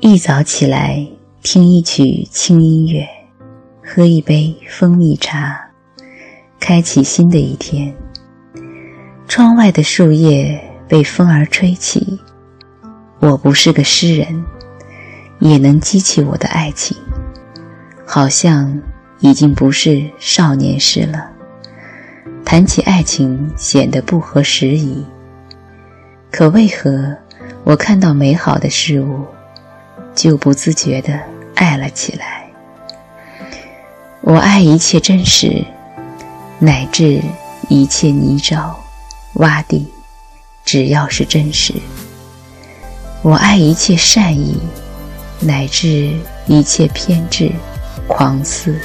一早起来，听一曲轻音乐，喝一杯蜂蜜茶，开启新的一天。窗外的树叶被风儿吹起，我不是个诗人，也能激起我的爱情，好像已经不是少年时了。谈起爱情显得不合时宜，可为何我看到美好的事物，就不自觉地爱了起来？我爱一切真实，乃至一切泥沼、洼地，只要是真实；我爱一切善意，乃至一切偏执、狂肆，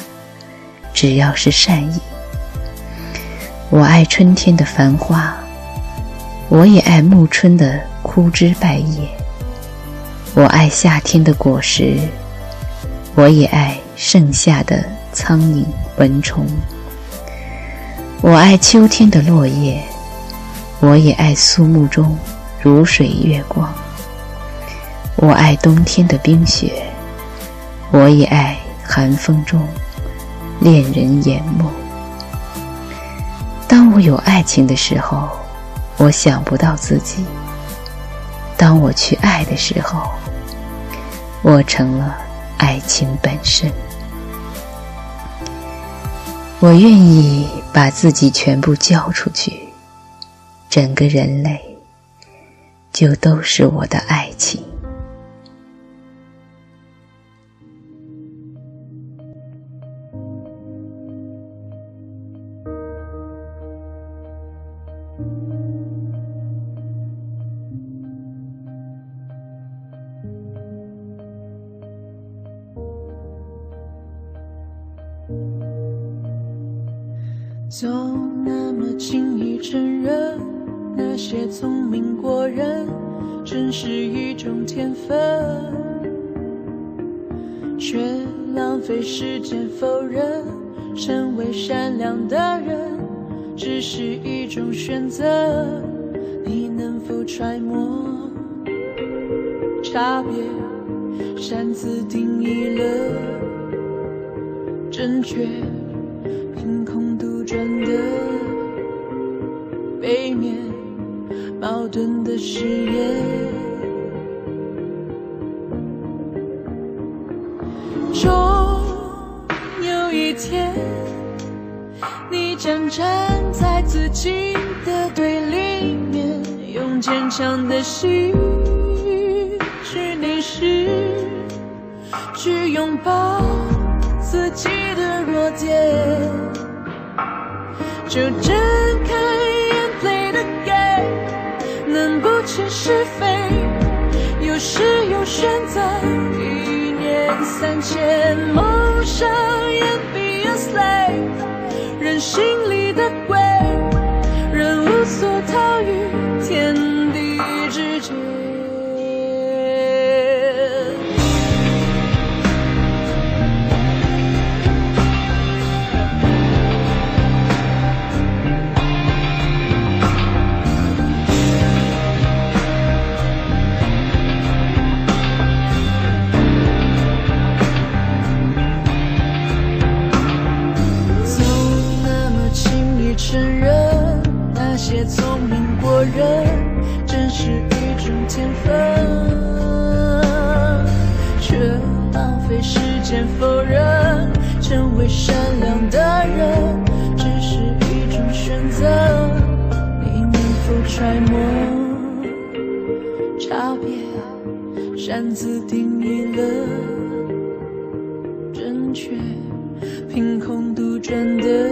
只要是善意。我爱春天的繁花，我也爱暮春的枯枝败叶。我爱夏天的果实，我也爱盛夏的苍蝇蚊虫。我爱秋天的落叶，我也爱肃穆中如水月光。我爱冬天的冰雪，我也爱寒风中恋人眼眸。当我有爱情的时候，我想不到自己；当我去爱的时候，我成了爱情本身。我愿意把自己全部交出去，整个人类就都是我的爱情。总那么轻易承认，那些聪明过人，真是一种天分，却浪费时间否认，成为善良的人，只是一种选择。你能否揣摩差别，擅自定义了正确？凭空杜撰的背面，矛盾的誓言。终有一天，你将站在自己的对立面，用坚强的心去凝视，去拥抱自己的弱点。就睁开眼，play the game，能不清是非，有时有选择，一念三千，梦想也 be a slave，人心里的鬼，那些聪明过人，真是一种天分，却浪费时间否认。成为善良的人，只是一种选择。你能否揣摩差别，擅自定义了正确，凭空杜撰的？